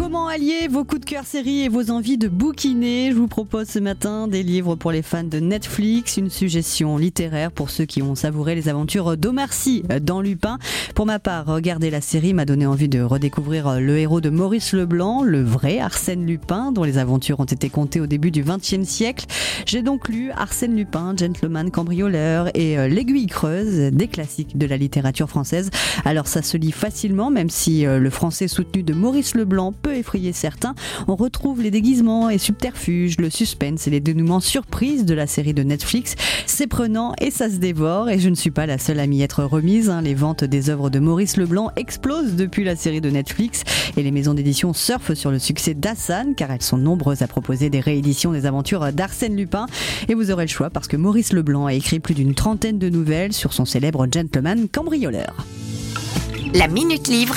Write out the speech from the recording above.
Comment allier vos coups de cœur séries et vos envies de bouquiner Je vous propose ce matin des livres pour les fans de Netflix, une suggestion littéraire pour ceux qui ont savouré les aventures d'Omar Sy dans Lupin. Pour ma part, regarder la série m'a donné envie de redécouvrir le héros de Maurice Leblanc, le vrai Arsène Lupin, dont les aventures ont été contées au début du XXe siècle. J'ai donc lu Arsène Lupin, gentleman cambrioleur et euh, L'aiguille creuse, des classiques de la littérature française. Alors ça se lit facilement, même si euh, le français soutenu de Maurice Leblanc peut effrayer certains. On retrouve les déguisements et subterfuges, le suspense et les dénouements surprises de la série de Netflix. C'est prenant et ça se dévore et je ne suis pas la seule à m'y être remise. hein. Les ventes des œuvres de Maurice Leblanc explosent depuis la série de Netflix et les maisons d'édition surfent sur le succès d'Assane car elles sont nombreuses à proposer des rééditions des aventures d'Arsène Lupin. Et vous aurez le choix parce que Maurice Leblanc a écrit plus d'une trentaine de nouvelles sur son célèbre gentleman cambrioleur. La Minute Livre.